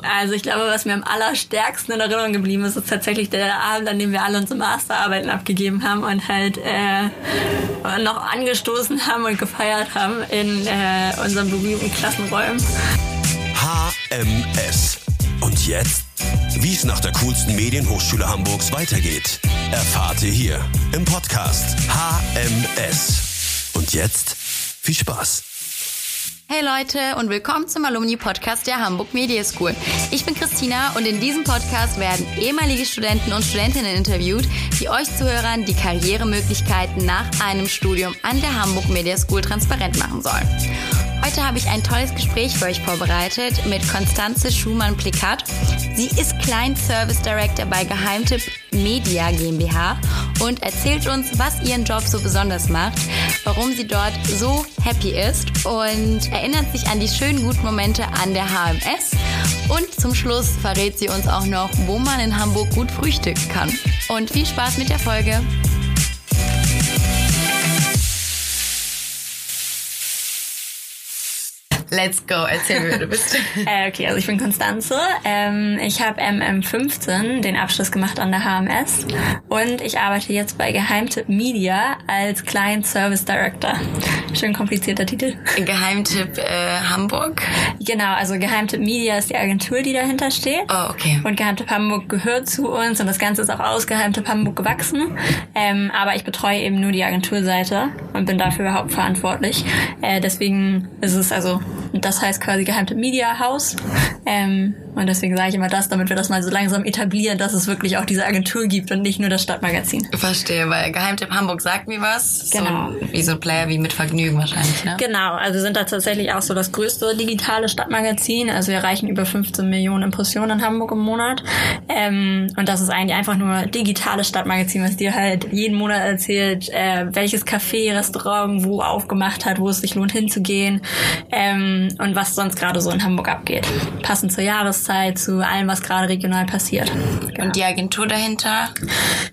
Also ich glaube, was mir am allerstärksten in Erinnerung geblieben ist, ist tatsächlich der Abend, an dem wir alle unsere Masterarbeiten abgegeben haben und halt äh, noch angestoßen haben und gefeiert haben in äh, unseren berühmten Klassenräumen. HMS. Und jetzt? Wie es nach der coolsten Medienhochschule Hamburgs weitergeht, erfahrt ihr hier im Podcast HMS. Und jetzt viel Spaß. Hey Leute und willkommen zum Alumni Podcast der Hamburg Media School. Ich bin Christina und in diesem Podcast werden ehemalige Studenten und Studentinnen interviewt, die euch Zuhörern die Karrieremöglichkeiten nach einem Studium an der Hamburg Media School transparent machen sollen. Heute habe ich ein tolles Gespräch für euch vorbereitet mit Konstanze Schumann-Plikat. Sie ist Client Service Director bei Geheimtipp Media GmbH und erzählt uns, was ihren Job so besonders macht, warum sie dort so happy ist und erinnert sich an die schönen guten Momente an der HMS. Und zum Schluss verrät sie uns auch noch, wo man in Hamburg gut frühstücken kann. Und viel Spaß mit der Folge. Let's go, erzähl mir, wer du bist. äh, okay, also ich bin Konstanze. Ähm, ich habe MM15 den Abschluss gemacht an der HMS und ich arbeite jetzt bei Geheimtipp Media als Client Service Director. Schön komplizierter Titel. Geheimtipp äh, Hamburg? Genau, also Geheimtipp Media ist die Agentur, die dahinter steht. Oh, okay. Und Geheimtipp Hamburg gehört zu uns und das Ganze ist auch aus Geheimtipp Hamburg gewachsen. Ähm, aber ich betreue eben nur die Agenturseite und bin dafür überhaupt verantwortlich. Äh, deswegen ist es also das heißt quasi Geheimtipp Media House. Ähm, und deswegen sage ich immer das, damit wir das mal so langsam etablieren, dass es wirklich auch diese Agentur gibt und nicht nur das Stadtmagazin. Verstehe, weil Geheimtipp Hamburg sagt mir was. Genau. So, wie so ein Player wie mit Vergnügen wahrscheinlich, ne? Genau, also sind da tatsächlich auch so das größte digitale Stadtmagazin. Also wir erreichen über 15 Millionen Impressionen in Hamburg im Monat. Ähm, und das ist eigentlich einfach nur digitales Stadtmagazin, was dir halt jeden Monat erzählt, äh, welches Café, Restaurant wo aufgemacht hat, wo es sich lohnt hinzugehen ähm, und was sonst gerade so in Hamburg abgeht. Passend zur Jahreszeit Jahreszeit, zu allem, was gerade regional passiert. Genau. Und die Agentur dahinter?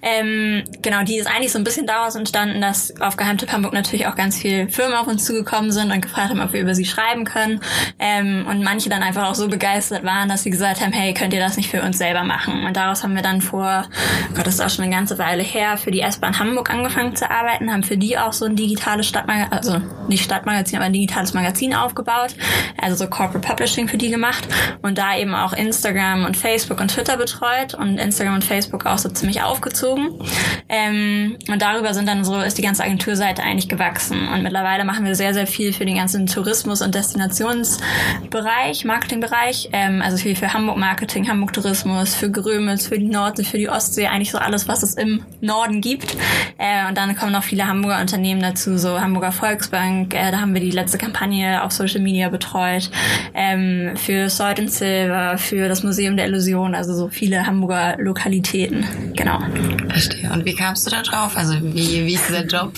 Ähm, genau, die ist eigentlich so ein bisschen daraus entstanden, dass auf Geheimtipp Hamburg natürlich auch ganz viele Firmen auf uns zugekommen sind und gefragt haben, ob wir über sie schreiben können. Ähm, und manche dann einfach auch so begeistert waren, dass sie gesagt haben, hey, könnt ihr das nicht für uns selber machen? Und daraus haben wir dann vor, oh Gott, das ist auch schon eine ganze Weile her, für die S-Bahn Hamburg angefangen zu arbeiten, haben für die auch so ein digitales Stadtmagazin, also nicht Stadtmagazin, aber ein digitales Magazin aufgebaut, also so Corporate Publishing für die gemacht und da eben auch Instagram und Facebook und Twitter betreut und Instagram und Facebook auch so ziemlich aufgezogen. Ähm, und darüber sind dann so, ist die ganze Agenturseite eigentlich gewachsen. Und mittlerweile machen wir sehr, sehr viel für den ganzen Tourismus- und Destinationsbereich, Marketingbereich. Ähm, also viel für Hamburg Marketing, Hamburg Tourismus, für Grömitz, für die Nordsee, für die Ostsee, eigentlich so alles, was es im Norden gibt. Äh, und dann kommen noch viele Hamburger Unternehmen dazu, so Hamburger Volksbank, äh, da haben wir die letzte Kampagne auf Social Media betreut. Ähm, für Salt and Silver, für das Museum der Illusion, also so viele Hamburger Lokalitäten. Genau. Verstehe. Und wie kamst du da drauf? Also wie, wie ist dieser Job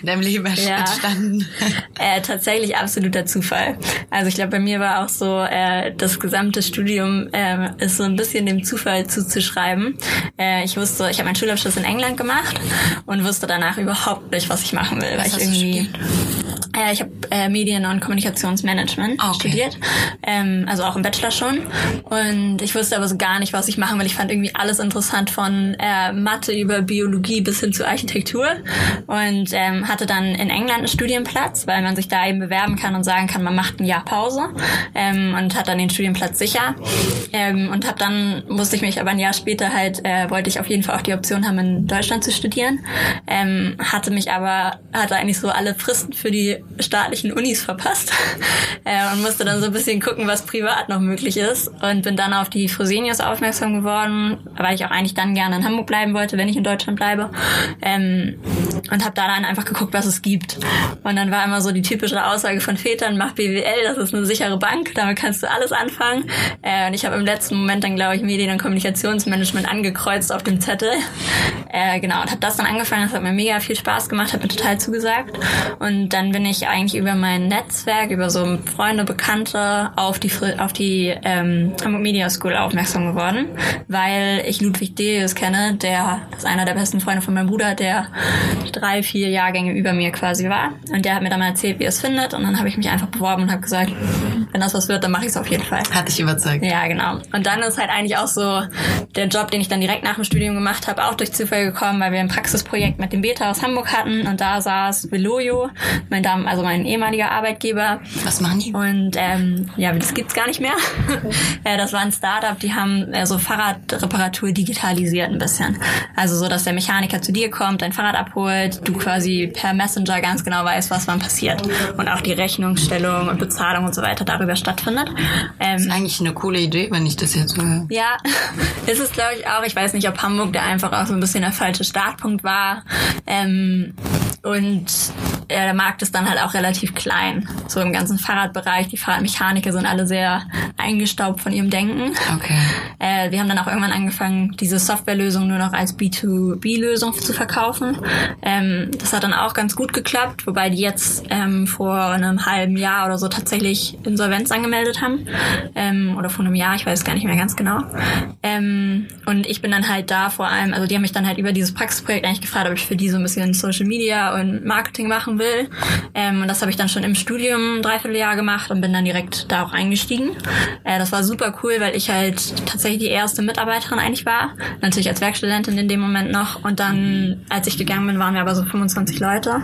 in deinem Leben ja. entstanden? Äh, tatsächlich absoluter Zufall. Also ich glaube, bei mir war auch so, äh, das gesamte Studium äh, ist so ein bisschen dem Zufall zuzuschreiben. Äh, ich wusste, ich habe meinen Schulabschluss in England gemacht und wusste danach überhaupt nicht, was ich machen will. Was weil ich irgendwie äh, ich habe äh, Medien- und Kommunikationsmanagement okay. studiert, ähm, also auch im Bachelor schon. Und ich wusste aber so gar nicht, was ich machen will. Ich fand irgendwie alles interessant von äh, Mathe über Biologie bis hin zu Architektur und ähm, hatte dann in England einen Studienplatz, weil man sich da eben bewerben kann und sagen kann, man macht ein Jahr Pause ähm, und hat dann den Studienplatz sicher. Ähm, und habe dann musste ich mich aber ein Jahr später halt äh, wollte ich auf jeden Fall auch die Option haben, in Deutschland zu studieren. Ähm, hatte mich aber hatte eigentlich so alle Fristen für die staatlichen Unis verpasst. Äh, und musste dann so ein bisschen gucken, was privat noch möglich ist. Und bin dann auf die Fresenius aufmerksam geworden, weil ich auch eigentlich dann gerne in Hamburg bleiben wollte, wenn ich in Deutschland bleibe. Ähm, und habe da dann einfach geguckt, was es gibt. Und dann war immer so die typische Aussage von Vätern, mach BWL, das ist eine sichere Bank, damit kannst du alles anfangen. Äh, und ich habe im letzten Moment dann, glaube ich, Medien- und Kommunikationsmanagement angekreuzt auf dem Zettel. Äh, genau und habe das dann angefangen, das hat mir mega viel Spaß gemacht, hat mir total zugesagt. Und dann bin ich ich eigentlich über mein Netzwerk, über so Freunde, Bekannte auf die auf die ähm, Hamburg Media School aufmerksam geworden, weil ich Ludwig Delius kenne, der ist einer der besten Freunde von meinem Bruder, der drei, vier Jahrgänge über mir quasi war. Und der hat mir dann mal erzählt, wie er es findet. Und dann habe ich mich einfach beworben und habe gesagt, wenn das was wird, dann mache ich es auf jeden Fall. Hat dich überzeugt. Ja, genau. Und dann ist halt eigentlich auch so der Job, den ich dann direkt nach dem Studium gemacht habe, auch durch Zufall gekommen, weil wir ein Praxisprojekt mit dem Beta aus Hamburg hatten und da saß Veloyo, mein Dam also mein ehemaliger Arbeitgeber. Was machen die? Und ähm, ja, das gibt's gar nicht mehr. äh, das war ein Startup, die haben äh, so Fahrradreparatur digitalisiert ein bisschen. Also so, dass der Mechaniker zu dir kommt, dein Fahrrad abholt, du quasi per Messenger ganz genau weißt, was wann passiert. Und auch die Rechnungsstellung und Bezahlung und so weiter darüber stattfindet. Ähm, Das ist eigentlich eine coole Idee, wenn ich das jetzt höre. ja, ist es glaube ich auch. Ich weiß nicht, ob Hamburg da einfach auch so ein bisschen der falsche Startpunkt war. Ähm, und der Markt ist dann halt auch relativ klein. So im ganzen Fahrradbereich. Die Fahrradmechaniker sind alle sehr eingestaubt von ihrem Denken. Okay. Äh, wir haben dann auch irgendwann angefangen, diese Softwarelösung nur noch als B2B-Lösung zu verkaufen. Ähm, das hat dann auch ganz gut geklappt, wobei die jetzt ähm, vor einem halben Jahr oder so tatsächlich Insolvenz angemeldet haben. Ähm, oder vor einem Jahr, ich weiß gar nicht mehr ganz genau. Ähm, und ich bin dann halt da vor allem, also die haben mich dann halt über dieses Praxisprojekt eigentlich gefragt, ob ich für die so ein bisschen Social Media und Marketing machen will. Ähm, und das habe ich dann schon im Studium ein Dreivierteljahr gemacht und bin dann direkt da auch eingestiegen. Äh, das war super cool, weil ich halt tatsächlich die erste Mitarbeiterin eigentlich war. Natürlich als Werkstudentin in dem Moment noch. Und dann, als ich gegangen bin, waren wir aber so 25 Leute.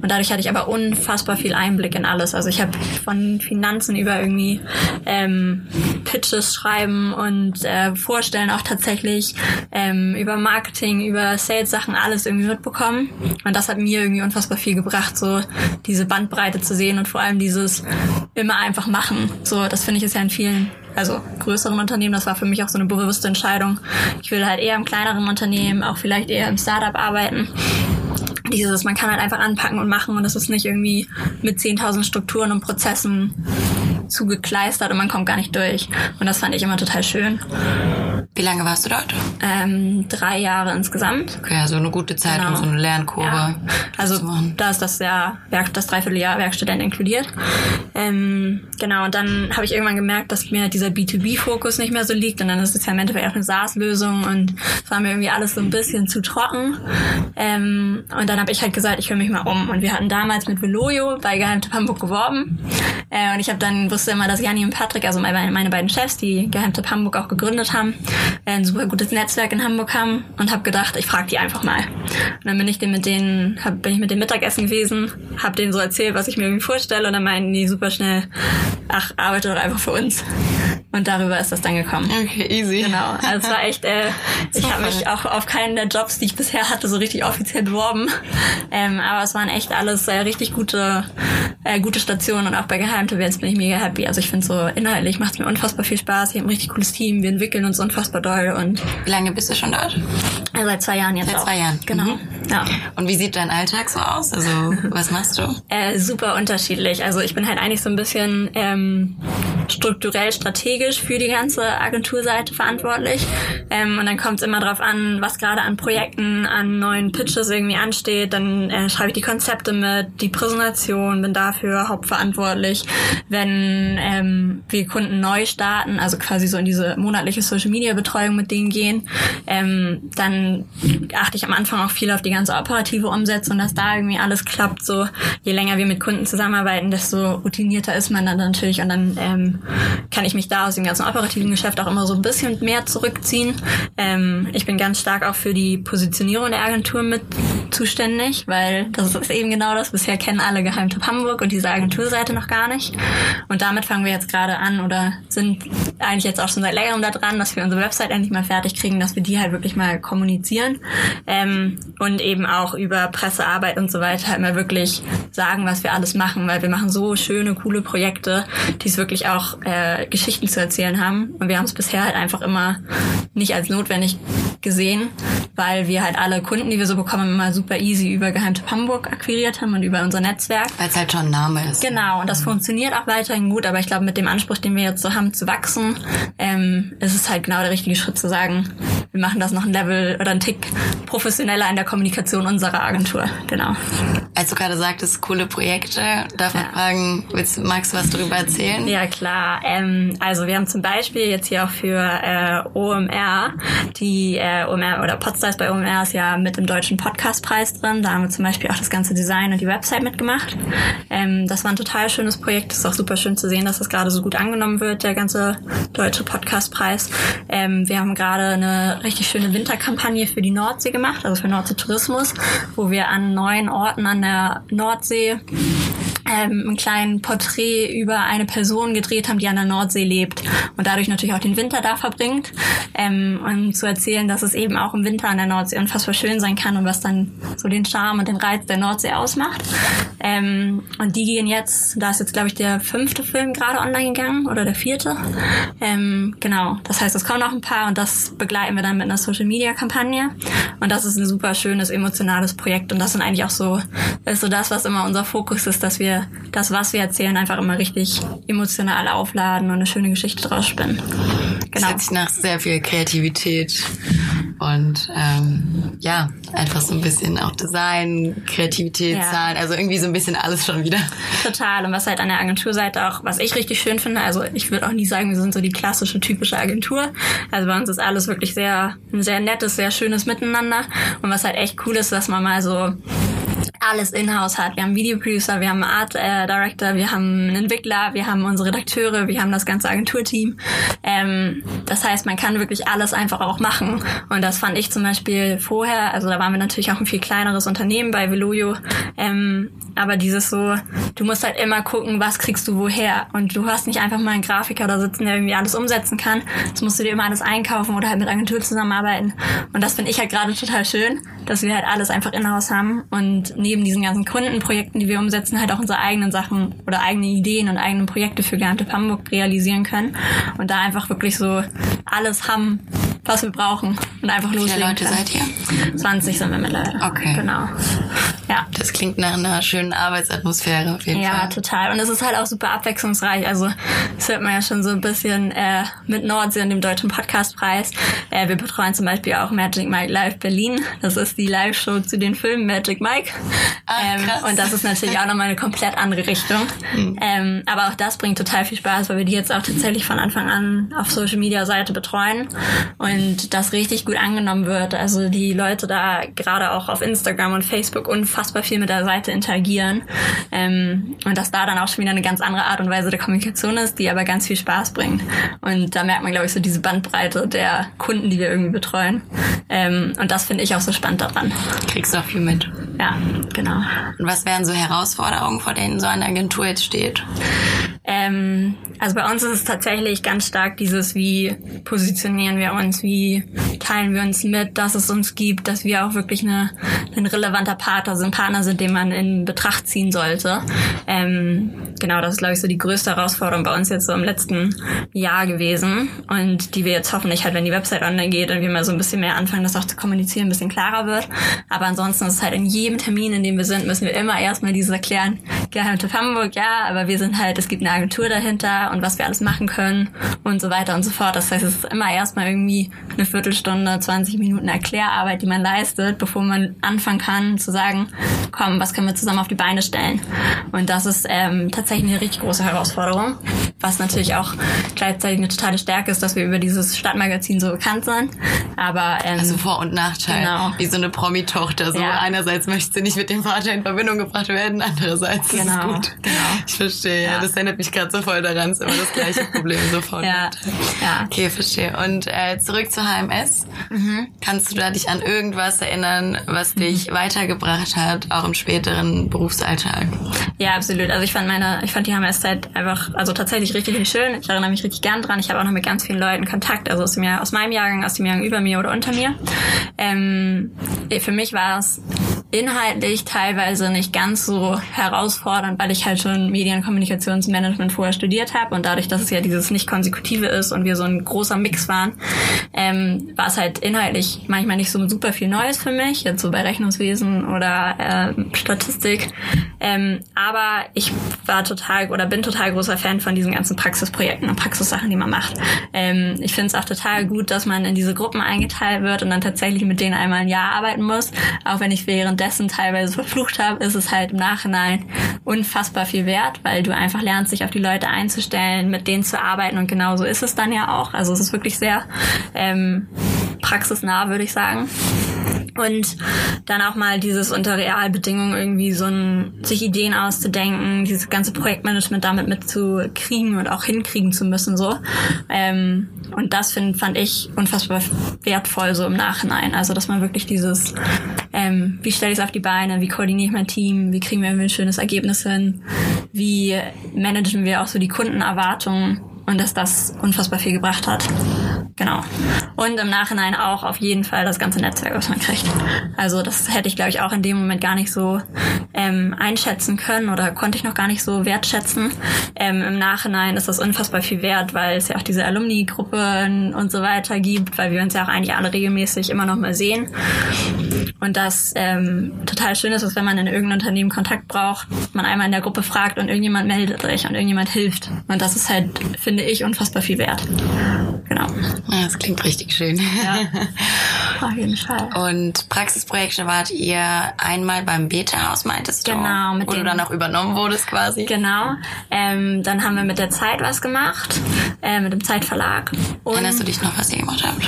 Und dadurch hatte ich aber unfassbar viel Einblick in alles. Also ich habe von Finanzen über irgendwie ähm, Pitches schreiben und äh, vorstellen auch tatsächlich ähm, über Marketing, über Sales-Sachen alles irgendwie mitbekommen. Und das hat mir irgendwie unfassbar viel gebracht, so diese Bandbreite zu sehen und vor allem dieses immer einfach machen. So, das finde ich ist ja in vielen also größeren Unternehmen, das war für mich auch so eine bewusste Entscheidung. Ich will halt eher im kleineren Unternehmen, auch vielleicht eher im Startup arbeiten. Dieses, man kann halt einfach anpacken und machen und es ist nicht irgendwie mit 10.000 Strukturen und Prozessen zugekleistert und man kommt gar nicht durch. Und das fand ich immer total schön. Wie lange warst du dort? Ähm, drei Jahre insgesamt. Okay, also eine gute Zeit, Genau. um so eine Lernkurve Ja. Also da ist das Jahr, Werk, das Dreivierteljahr Werkstudent inkludiert. Ähm, genau, und dann habe ich irgendwann gemerkt, dass mir dieser B2B-Fokus nicht mehr so liegt. Und dann ist es ja im Endeffekt auch eine SaaS-Lösung und es war mir irgendwie alles so ein bisschen zu trocken. Ähm, und dann habe ich halt gesagt, ich höre mich mal um. Und wir hatten damals mit Veloyo bei Geheimtipp Hamburg geworben. Äh, und ich habe dann wusste immer, dass Janni und Patrick, also meine, meine beiden Chefs, die Geheimtipp Hamburg auch gegründet haben, ein super gutes Netzwerk in Hamburg haben und habe gedacht, ich frage die einfach mal. Und dann bin ich mit denen, hab, bin ich mit dem Mittagessen gewesen, habe denen so erzählt, was ich mir irgendwie vorstelle und dann meinten die super schnell, ach, arbeite doch einfach für uns. Und darüber ist das dann gekommen. Okay, easy. Genau, also es war echt, äh, ich habe mich auch auf keinen der Jobs, die ich bisher hatte, so richtig offiziell beworben. Ähm, aber es waren echt alles äh, richtig gute, äh, gute Stationen und auch bei Geheimtipp jetzt bin ich mega happy. Also ich finde so inhaltlich macht es mir unfassbar viel Spaß. Ich habe ein richtig cooles Team, wir entwickeln uns unfassbar doll und Wie lange bist du schon dort? äh, seit zwei Jahren jetzt Seit auch. zwei Jahren. Genau. Mhm. Ja. Und wie sieht dein Alltag so aus? Also, was machst du? Äh, super unterschiedlich. Also ich bin halt eigentlich so ein bisschen ähm, strukturell strategisch für die ganze Agenturseite verantwortlich. Ähm, und dann kommt es immer drauf an, was gerade an Projekten, an neuen Pitches irgendwie ansteht. Dann äh, schreibe ich die Konzepte mit, die Präsentation, bin dafür hauptverantwortlich. Wenn ähm, wir Kunden neu starten, also quasi so in diese monatliche Social Media Betreuung mit denen gehen, ähm, dann achte ich am Anfang auch viel auf die ganze operative Umsetzung, dass da irgendwie alles klappt. So je länger wir mit Kunden zusammenarbeiten, desto routinierter ist man dann natürlich und dann ähm, kann ich mich da aus dem ganzen operativen Geschäft auch immer so ein bisschen mehr zurückziehen. Ähm, ich bin ganz stark auch für die Positionierung der Agentur mit zuständig, weil das ist eben genau das. Bisher kennen alle Geheimtipp Hamburg und diese Agenturseite noch gar nicht. Und damit fangen wir jetzt gerade an oder sind eigentlich jetzt auch schon seit längerem da dran, dass wir unsere Website endlich mal fertig kriegen, dass wir die halt wirklich mal kommunizieren ähm, und eben auch über Pressearbeit und so weiter halt mal wirklich sagen, was wir alles machen, weil wir machen so schöne, coole Projekte, die es wirklich auch äh, Geschichten zu erzählen haben. Und wir haben es bisher halt einfach immer nicht als notwendig gesehen, weil wir halt alle Kunden, die wir so bekommen, immer super easy über Geheimtipp Hamburg akquiriert haben und über unser Netzwerk. Weil es halt schon ein Name ist. Genau, und das funktioniert auch weiterhin gut, aber ich glaube, mit dem Anspruch, den wir jetzt so haben, zu wachsen, ähm, ist es halt genau der richtige Schritt zu sagen, wir machen das noch ein Level oder ein Tick professioneller in der Kommunikation unserer Agentur. Genau. Als du gerade sagtest, coole Projekte, darf man fragen, willst, magst du was darüber erzählen? Ja, klar. Ähm, also wir haben zum Beispiel jetzt hier auch für äh, OMR, die äh, OMR oder Podstars bei OMR ist ja mit im Deutschen Podcastpreis drin. Da haben wir zum Beispiel auch das ganze Design und die Website mitgemacht. Ähm, das war ein total schönes Projekt. Es ist auch super schön zu sehen, dass das gerade so gut angenommen wird, der ganze Deutsche Podcastpreis. Ähm, wir haben gerade eine richtig schöne Winterkampagne für die Nordsee gemacht, also für Nordsee Tourismus, wo wir an neun Orten an der Nordsee ähm, ein kleinen Porträt über eine Person gedreht haben, die an der Nordsee lebt und dadurch natürlich auch den Winter da verbringt. Ähm, und zu erzählen, dass es eben auch im Winter an der Nordsee unfassbar schön sein kann und was dann so den Charme und den Reiz der Nordsee ausmacht. Ähm, und die gehen jetzt, da ist jetzt glaube ich der fünfte Film gerade online gegangen oder der vierte. Ähm, genau, das heißt, es kommen noch ein paar und das begleiten wir dann mit einer Social Media Kampagne. Und das ist ein super schönes emotionales Projekt und das sind eigentlich auch so, ist so das, was immer unser Fokus ist, dass wir das, was wir erzählen, einfach immer richtig emotional aufladen und eine schöne Geschichte draus spinnen. Genau. Das hört sich nach sehr viel Kreativität und ähm, ja, einfach so ein bisschen auch Design, Kreativität, ja. Zahlen, also irgendwie so ein bisschen alles schon wieder. Total. Und was halt an der Agenturseite auch, was ich richtig schön finde, also ich würde auch nie sagen, wir sind so die klassische, typische Agentur. Also bei uns ist alles wirklich sehr, ein sehr nettes, sehr schönes Miteinander. Und was halt echt cool ist, dass man mal so alles in-house hat. Wir haben Videoproducer, wir haben Art äh, Director, wir haben einen Entwickler, wir haben unsere Redakteure, wir haben das ganze Agenturteam. Ähm, das heißt, man kann wirklich alles einfach auch machen. Und das fand ich zum Beispiel vorher, also da waren wir natürlich auch ein viel kleineres Unternehmen bei Veloyo, ähm, aber dieses so, du musst halt immer gucken, was kriegst du woher. Und du hast nicht einfach mal einen Grafiker da sitzen, der irgendwie alles umsetzen kann. Das musst du dir immer alles einkaufen oder halt mit Agentur zusammenarbeiten. Und das finde ich halt gerade total schön, dass wir halt alles einfach in-house haben und neben diesen ganzen Kundenprojekten, die wir umsetzen, halt auch unsere eigenen Sachen oder eigene Ideen und eigene Projekte für Gehandelt Hamburg realisieren können. Und da einfach wirklich so alles haben, was wir brauchen und einfach loslegen Wie viele Leute können. seid ihr? 20 sind wir mittlerweile. Okay. Genau. Ja. Das klingt nach einer schönen Arbeitsatmosphäre auf jeden ja, Fall. Ja, total. Und es ist halt auch super abwechslungsreich. Also das hört man ja schon so ein bisschen äh, mit Nordsee und dem Deutschen Podcastpreis. Äh, wir betreuen zum Beispiel auch Magic Mike Live Berlin. Das ist die Live-Show zu den Filmen Magic Mike. Ah, ähm, und das ist natürlich auch nochmal eine komplett andere Richtung. Mhm. Ähm, aber auch das bringt total viel Spaß, weil wir die jetzt auch tatsächlich von Anfang an auf Social Media Seite betreuen und das richtig gut angenommen wird. Also die Leute da gerade auch auf Instagram und Facebook unfassbar viel mit der Seite interagieren. Ähm, und dass da dann auch schon wieder eine ganz andere Art und Weise der Kommunikation ist, die aber ganz viel Spaß bringt. Und da merkt man, glaube ich, so diese Bandbreite der Kunden, die wir irgendwie betreuen. Ähm, und das finde ich auch so spannend daran. Kriegst du auch viel mit. Ja, genau. Und was wären so Herausforderungen, vor denen so eine Agentur jetzt steht? Ähm, also bei uns ist es tatsächlich ganz stark dieses, wie positionieren wir uns, wie teilen wir uns mit, dass es uns gibt, dass wir auch wirklich eine, ein relevanter Partner sind, Partner sind, den man in Betracht ziehen sollte. Ähm, genau, das ist, glaube ich, so die größte Herausforderung bei uns jetzt so im letzten Jahr gewesen und die wir jetzt hoffentlich halt, wenn die Website online geht und wir mal so ein bisschen mehr anfangen, das auch zu kommunizieren, ein bisschen klarer wird. Aber ansonsten ist es halt in jedem Termin, in dem wir sind, müssen wir immer erstmal dieses erklären, Geheimtipp Hamburg, ja, aber wir sind halt, es gibt eine Agentur dahinter und was wir alles machen können und so weiter und so fort. Das heißt, es ist immer erstmal irgendwie eine Viertelstunde, 20 Minuten Erklärarbeit, die man leistet, bevor man anfangen kann zu sagen, komm, was können wir zusammen auf die Beine stellen? Und das ist ähm, tatsächlich eine richtig große Herausforderung, was natürlich auch gleichzeitig eine totale Stärke ist, dass wir über dieses Stadtmagazin so bekannt sind. Aber ähm, also Vor- und Nachteil, genau. wie so eine Promi-Tochter. So Ja. einerseits möchte sie nicht mit dem Vater in Verbindung gebracht werden, andererseits ist es Genau, gut. genau. Ich verstehe. Ja. Das erinnert mich gerade so voll daran. Es ist immer das gleiche Problem. So Vor- und ja, ja. Okay, verstehe. Und äh, zurück zu HMS. Mhm. Kannst du da dich an irgendwas erinnern, was dich weitergebracht hat, auch im späteren Berufsalltag? Ja, absolut. Also ich fand meine, ich fand die HMS-Zeit einfach, also tatsächlich richtig, richtig schön. Ich erinnere mich richtig gern dran. Ich habe auch noch mit ganz vielen Leuten Kontakt, also aus, dem Jahr, aus meinem Jahrgang, aus dem Jahrgang über mir oder unter mir. Ähm, für mich war es inhaltlich teilweise nicht ganz so herausfordernd, weil ich halt schon Medienkommunikationsmanagement vorher studiert habe und dadurch, dass es ja dieses nicht konsekutive ist und wir so ein großer Mix waren, ähm, war es halt inhaltlich manchmal nicht so super viel Neues für mich, jetzt so bei Rechnungswesen oder äh, Statistik. Ähm, aber ich war total oder bin total großer Fan von diesen ganzen Praxisprojekten und Praxissachen, die man macht. Ähm, ich finde es auch total gut, dass man in diese Gruppen eingeteilt wird und dann tatsächlich mit denen einmal ein Jahr arbeiten muss. Auch wenn ich währenddessen teilweise verflucht habe, ist es halt im Nachhinein unfassbar viel wert, weil du einfach lernst, sich auf die Leute einzustellen, mit denen zu arbeiten und genau so ist es dann ja auch. Also es ist wirklich sehr ähm, praxisnah, würde ich sagen. Und dann auch mal dieses unter Realbedingungen irgendwie so ein, sich Ideen auszudenken, dieses ganze Projektmanagement damit mitzukriegen und auch hinkriegen zu müssen, so. Ähm, und das find, fand ich unfassbar wertvoll so im Nachhinein. Also, dass man wirklich dieses, ähm, wie stelle ich es auf die Beine, wie koordiniere ich mein Team, wie kriegen wir ein schönes Ergebnis hin, wie managen wir auch so die Kundenerwartungen und dass das unfassbar viel gebracht hat. Genau. Und im Nachhinein auch auf jeden Fall das ganze Netzwerk, was man kriegt. Also das hätte ich, glaube ich, auch in dem Moment gar nicht so ähm, einschätzen können oder konnte ich noch gar nicht so wertschätzen. Ähm, Im Nachhinein ist das unfassbar viel wert, weil es ja auch diese Alumni-Gruppen und so weiter gibt, weil wir uns ja auch eigentlich alle regelmäßig immer noch mal sehen. Und das ähm, total schön ist, dass wenn man in irgendeinem Unternehmen Kontakt braucht, man einmal in der Gruppe fragt und irgendjemand meldet sich und irgendjemand hilft. Und das ist halt, finde ich, unfassbar viel wert. Genau. Ja, das klingt richtig schön. Ja, auf jeden Fall. Und Praxisprojekte wart ihr einmal beim Beta-Haus, meintest du? Genau. Mit wo du dann auch übernommen wurdest quasi. Genau. Ähm, dann haben wir mit der Zeit was gemacht, äh, mit dem Zeitverlag. Und Erinnerst du dich noch, was ihr gemacht habt?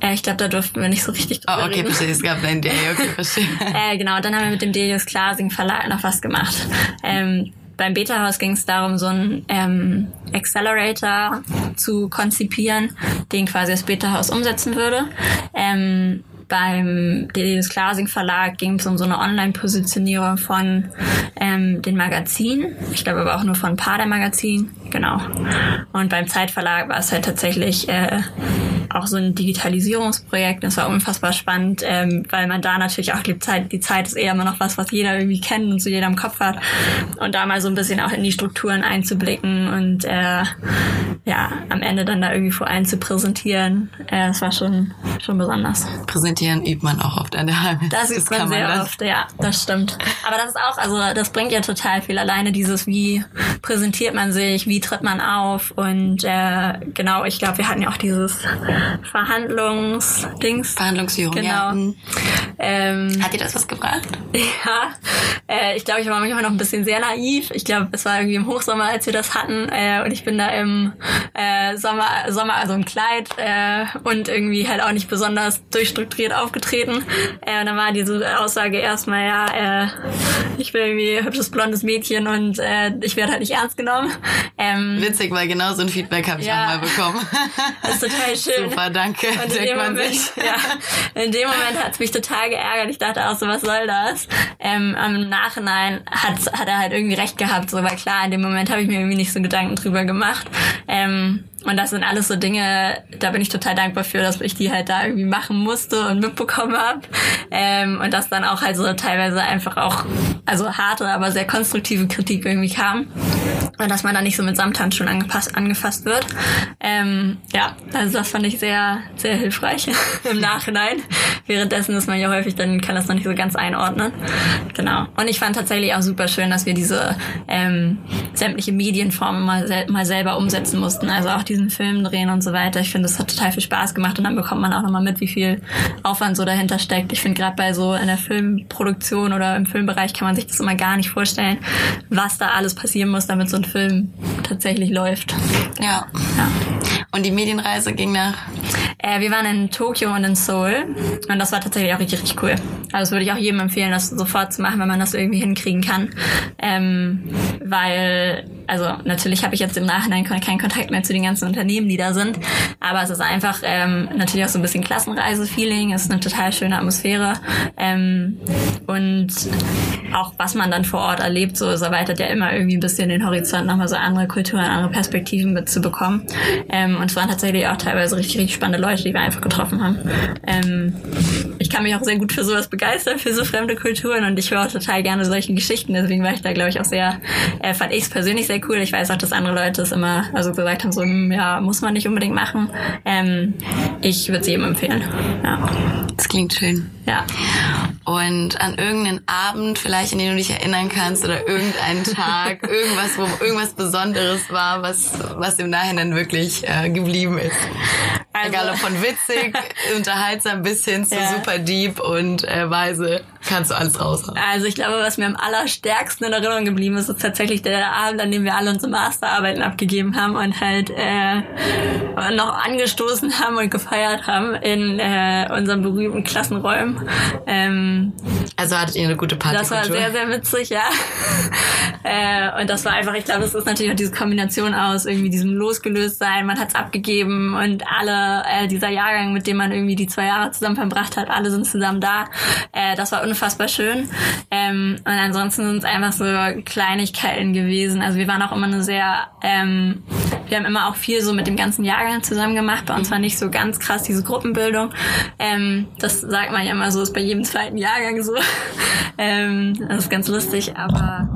Äh, ich glaube, da durften wir nicht so richtig drüber Oh, okay, reden. verstehe. Es gab ein Day, okay, verstehe. äh, genau, dann haben wir mit dem Delius Glasing Verlag noch was gemacht. Ähm, beim Beta-Haus ging es darum, so einen ähm, Accelerator zu konzipieren, den quasi das Beta-Haus umsetzen würde. Ähm, beim Delius Glasing Verlag ging es um so eine Online-Positionierung von ähm, den Magazinen. Ich glaube aber auch nur von ein paar der Magazinen. Genau. Und beim Zeitverlag war es halt tatsächlich äh, auch so ein Digitalisierungsprojekt. Das war unfassbar spannend, ähm, weil man da natürlich auch die Zeit, die Zeit ist eher immer noch was, was jeder irgendwie kennt und so jeder im Kopf hat. Und da mal so ein bisschen auch in die Strukturen einzublicken und äh, ja, am Ende dann da irgendwie vor allen zu präsentieren, äh, das war schon, schon besonders. Präsentieren übt man auch oft an der Heim. Das übt man sehr man oft, ja, das stimmt. Aber das ist auch, also das bringt ja total viel. Alleine dieses, wie präsentiert man sich, wie tritt man auf und äh, genau, ich glaube, wir hatten ja auch dieses Verhandlungsdings. Verhandlungsführung, genau. ja. Mhm. Ähm, Hat dir das was gebracht? Ja, äh, ich glaube, ich war manchmal noch ein bisschen sehr naiv. Ich glaube, es war irgendwie im Hochsommer, als wir das hatten äh, und ich bin da im äh, Sommer, Sommer also im Kleid äh, und irgendwie halt auch nicht besonders durchstrukturiert aufgetreten. Äh, und dann war diese Aussage erstmal, ja, äh, ich bin irgendwie ein hübsches blondes Mädchen und äh, ich werde halt nicht ernst genommen. Ähm, Witzig, weil genau so ein Feedback habe ich ja, auch mal bekommen. Das ist total schön. Super, danke. Und in dem Moment, ja, in dem Moment hat es mich total geärgert. Ich dachte auch so, was soll das? Ähm, Im Nachhinein hat, hat er halt irgendwie recht gehabt, so, weil klar, in dem Moment habe ich mir irgendwie nicht so Gedanken drüber gemacht. Ähm, und das sind alles so Dinge, da bin ich total dankbar für, dass ich die halt da irgendwie machen musste und mitbekommen habe. Ähm, und dass dann auch halt so teilweise einfach auch, also harte, aber sehr konstruktive Kritik irgendwie kam. Und dass man da nicht so mit Samthandschuhen angepasst, angefasst wird. Ähm, ja, also das fand ich sehr, sehr hilfreich im Nachhinein. Währenddessen ist man ja häufig, dann kann das noch nicht so ganz einordnen. Genau. Und ich fand tatsächlich auch super schön, dass wir diese ähm, sämtliche Medienformen mal, sel mal selber umsetzen mussten. Also auch diesen Film drehen und so weiter. Ich finde, das hat total viel Spaß gemacht und dann bekommt man auch nochmal mit, wie viel Aufwand so dahinter steckt. Ich finde gerade bei so in der Filmproduktion oder im Filmbereich kann man sich das immer gar nicht vorstellen, was da alles passieren muss, damit so ein Film tatsächlich läuft. Ja. ja. Und die Medienreise ging nach? Äh, wir waren in Tokio und in Seoul und das war tatsächlich auch richtig, richtig cool. Also das würde ich auch jedem empfehlen, das sofort zu machen, wenn man das irgendwie hinkriegen kann. Ähm, weil, also natürlich habe ich jetzt im Nachhinein keinen Kontakt mehr zu den ganzen Unternehmen, die da sind, aber es ist einfach ähm, natürlich auch so ein bisschen Klassenreise-Feeling, es ist eine total schöne Atmosphäre ähm, und auch was man dann vor Ort erlebt, so es erweitert ja immer irgendwie ein bisschen den Horizont, nochmal so andere Kulturen, andere Perspektiven mitzubekommen. Ähm, und es waren tatsächlich auch teilweise richtig, richtig spannende Leute, die wir einfach getroffen haben. Ähm, ich kann mich auch sehr gut für sowas begeistern, für so fremde Kulturen und ich höre auch total gerne solche Geschichten. Deswegen war ich da, glaube ich, auch sehr, äh, fand ich es persönlich sehr cool. Ich weiß auch, dass andere Leute es immer, also gesagt haben, so, hm, ja, muss man nicht unbedingt machen. Ähm, ich würde sie ihm empfehlen. Ja. Das klingt schön. Ja. Und an irgendeinen Abend, vielleicht an den du dich erinnern kannst, oder irgendeinen Tag, irgendwas, wo irgendwas Besonderes war, was, was im Nachhinein wirklich äh, geblieben ist. Also, Egal ob von witzig, unterhaltsam bis hin zu ja. super deep und äh, weise, kannst du alles raushauen. Also ich glaube, was mir am allerstärksten in Erinnerung geblieben ist, ist tatsächlich der Abend, an dem wir alle unsere Masterarbeiten abgegeben haben und halt äh, noch angestoßen haben und gefeiert haben in äh, unseren berühmten Klassenräumen. Ähm, also hattet ihr eine gute Party? Das war sehr, sehr witzig, ja. äh, und das war einfach, ich glaube, das ist natürlich auch diese Kombination aus irgendwie diesem Losgelöstsein, man hat's abgegeben und alle äh, dieser Jahrgang, mit dem man irgendwie die zwei Jahre zusammen verbracht hat, alle sind zusammen da. Äh, das war unfassbar schön. Ähm, und ansonsten sind es einfach so Kleinigkeiten gewesen. Also wir waren auch immer eine sehr, ähm, wir haben immer auch viel so mit dem ganzen Jahrgang zusammen gemacht. Bei uns war nicht so ganz krass diese Gruppenbildung. Ähm, das sagt man ja immer so, ist bei jedem zweiten Jahrgang so. ähm, das ist ganz lustig, aber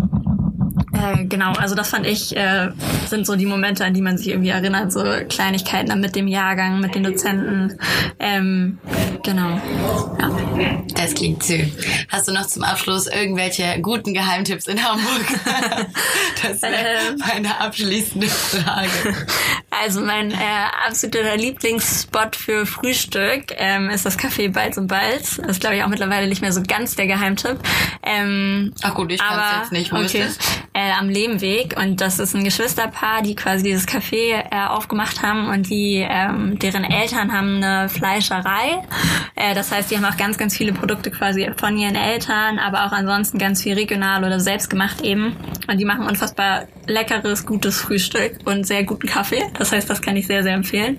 äh, genau, also das fand ich, äh, sind so die Momente, an die man sich irgendwie erinnert, so Kleinigkeiten dann mit dem Jahrgang, mit den Dozenten. Ähm, genau. Ja. Das klingt schön. Hast du noch zum Abschluss irgendwelche guten Geheimtipps in Hamburg? das wäre ähm, meine abschließende Frage. Also mein äh, absoluter Lieblingsspot für Frühstück ähm, ist das Café Balz und Balz. Das ist, glaube ich, auch mittlerweile nicht mehr so ganz der Geheimtipp. Ähm, Ach gut, ich kann es jetzt nicht. Wo okay. ist das? Äh, am Lehmweg und das ist ein Geschwisterpaar, die quasi dieses Café äh, aufgemacht haben und die ähm, deren Eltern haben eine Fleischerei. Äh, das heißt, die haben auch ganz, ganz viele Produkte quasi von ihren Eltern, aber auch ansonsten ganz viel regional oder selbst gemacht eben. Und die machen unfassbar leckeres, gutes Frühstück und sehr guten Kaffee. Das heißt, das kann ich sehr, sehr empfehlen.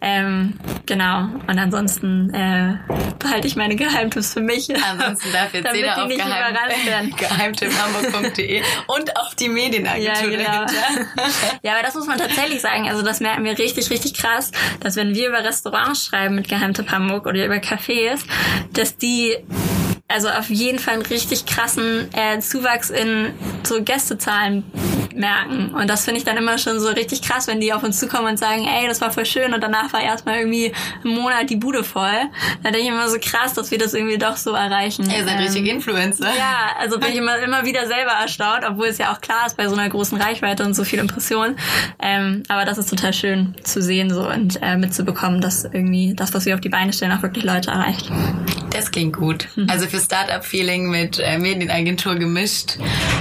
Ähm, genau. Und ansonsten äh, behalte ich meine Geheimtipps für mich. Ansonsten darf jetzt jeder auf geheim, geheimtipphamburg.de und auf die Medienagentur. Ja, genau. ja, aber das muss man tatsächlich sagen. Also das merken wir richtig, richtig krass, dass wenn wir über Restaurants schreiben mit Geheimtipp Hamburg oder über Cafés, dass die also auf jeden Fall einen richtig krassen äh, Zuwachs in so Gästezahlen merken. Und das finde ich dann immer schon so richtig krass, wenn die auf uns zukommen und sagen, ey, das war voll schön und danach war erstmal irgendwie ein Monat die Bude voll. Da denke ich immer so krass, dass wir das irgendwie doch so erreichen. Ihr seid ähm, richtig Influencer. Ja, also bin ich immer, immer wieder selber erstaunt, obwohl es ja auch klar ist bei so einer großen Reichweite und so viel Impressionen. Ähm, aber das ist total schön zu sehen so und äh, mitzubekommen, dass irgendwie das, was wir auf die Beine stellen, auch wirklich Leute erreicht. Das klingt gut. Mhm. Also für Startup-Feeling mit äh, Medienagentur gemischt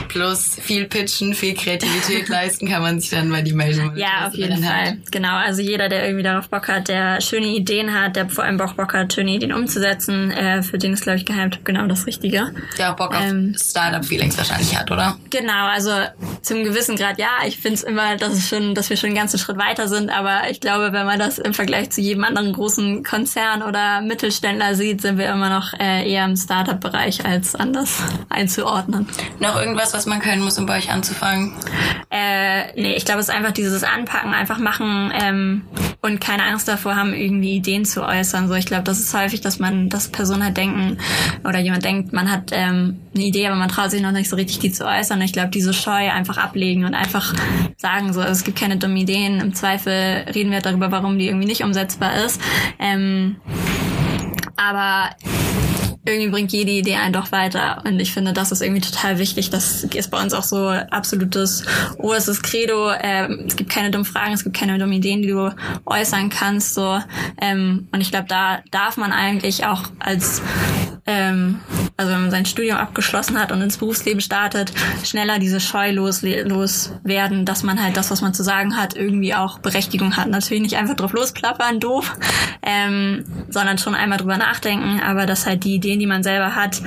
plus viel Pitchen, viel Kreativität Kreativität leisten kann man sich dann bei die melden. Ja, auf jeden Fall. Hat. Genau. Also jeder, der irgendwie darauf Bock hat, der schöne Ideen hat, der vor allem auch Bock hat, schöne Ideen umzusetzen, äh, für den ist, glaube ich, Geheimtipp genau das Richtige. Der auch Bock ähm, auf Startup-Feelings wahrscheinlich hat, oder? Genau. Also zum gewissen Grad ja. Ich finde es immer, dass, es schon, dass wir schon einen ganzen Schritt weiter sind. Aber ich glaube, wenn man das im Vergleich zu jedem anderen großen Konzern oder Mittelständler sieht, sind wir immer noch äh, eher im Startup-Bereich als anders einzuordnen. Noch irgendwas, was man können muss, um bei euch anzufangen? Äh, nee, ich glaube, es ist einfach dieses Anpacken, einfach machen ähm, und keine Angst davor haben, irgendwie Ideen zu äußern. So, ich glaube, das ist häufig, dass man, dass Personen halt denken oder jemand denkt, man hat ähm, eine Idee, aber man traut sich noch nicht so richtig, die zu äußern. ich glaube, diese Scheu einfach ablegen und einfach sagen, so, es gibt keine dummen Ideen. Im Zweifel reden wir darüber, warum die irgendwie nicht umsetzbar ist. Ähm, aber irgendwie bringt jede Idee einen doch weiter. Und ich finde, das ist irgendwie total wichtig. Das ist bei uns auch so absolutes oberstes Credo. Ähm, es gibt keine dummen Fragen, es gibt keine dummen Ideen, die du äußern kannst. So. Ähm, und ich glaube, da darf man eigentlich auch als ähm, also wenn man sein Studium abgeschlossen hat und ins Berufsleben startet, schneller diese Scheu los, los dass man halt das, was man zu sagen hat, irgendwie auch Berechtigung hat. Natürlich nicht einfach drauf losplappern, doof, ähm, sondern schon einmal drüber nachdenken, aber dass halt die Ideen, die man selber hat,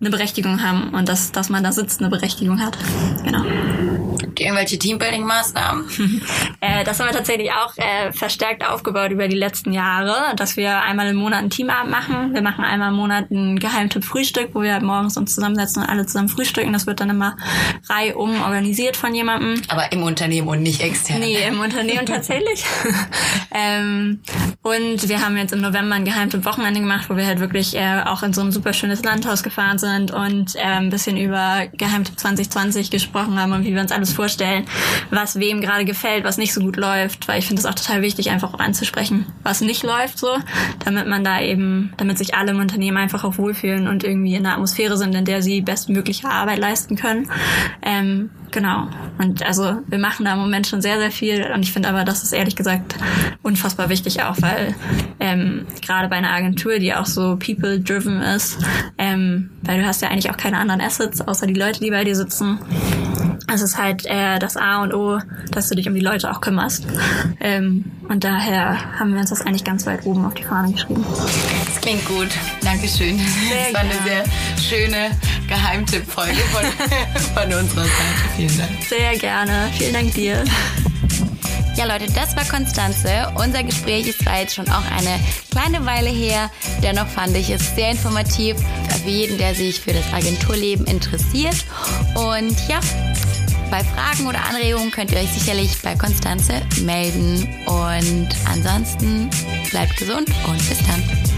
eine Berechtigung haben und dass, dass man da sitzt, eine Berechtigung hat. Genau. Gibt irgendwelche Teambuilding-Maßnahmen? äh, das haben wir tatsächlich auch äh, verstärkt aufgebaut über die letzten Jahre, dass wir einmal im Monat ein Teamabend machen. Wir machen einmal im Monat ein Geheimtipp-Frühstück, wo wir halt morgens uns zusammensetzen und alle zusammen frühstücken. Das wird dann immer reihum organisiert von jemandem. Aber im Unternehmen und nicht extern. Nee, im Unternehmen tatsächlich. ähm, und wir haben jetzt im November ein Geheimtipp-Wochenende gemacht, wo wir halt wirklich äh, auch in so ein super schönes Landhaus gefahren sind und äh, ein bisschen über Geheimtipp 2020 gesprochen haben und wie wir uns alles vorstellen vorstellen, was wem gerade gefällt, was nicht so gut läuft, weil ich finde es auch total wichtig, einfach auch anzusprechen, was nicht läuft so, damit man da eben, damit sich alle im Unternehmen einfach auch wohlfühlen und irgendwie in einer Atmosphäre sind, in der sie bestmögliche Arbeit leisten können. Ähm, genau. Und also wir machen da im Moment schon sehr, sehr viel und ich finde aber, das ist ehrlich gesagt unfassbar wichtig auch, weil ähm, gerade bei einer Agentur, die auch so people-driven ist, ähm, weil du hast ja eigentlich auch keine anderen Assets, außer die Leute, die bei dir sitzen. Es ist halt äh, das A und O, dass du dich um die Leute auch kümmerst. Ähm, und daher haben wir uns das eigentlich ganz weit oben auf die Fahne geschrieben. Das klingt gut. Dankeschön. Sehr das war eine gerne. sehr schöne Geheimtippfolge von, von unserer Seite. Vielen Dank. Sehr gerne. Vielen Dank dir. Ja, Leute, das war Konstanze. Unser Gespräch ist zwar jetzt schon auch eine kleine Weile her, dennoch fand ich es sehr informativ für jeden, der sich für das Agenturleben interessiert. Und ja, bei Fragen oder Anregungen könnt ihr euch sicherlich bei Konstanze melden. Und ansonsten bleibt gesund und bis dann.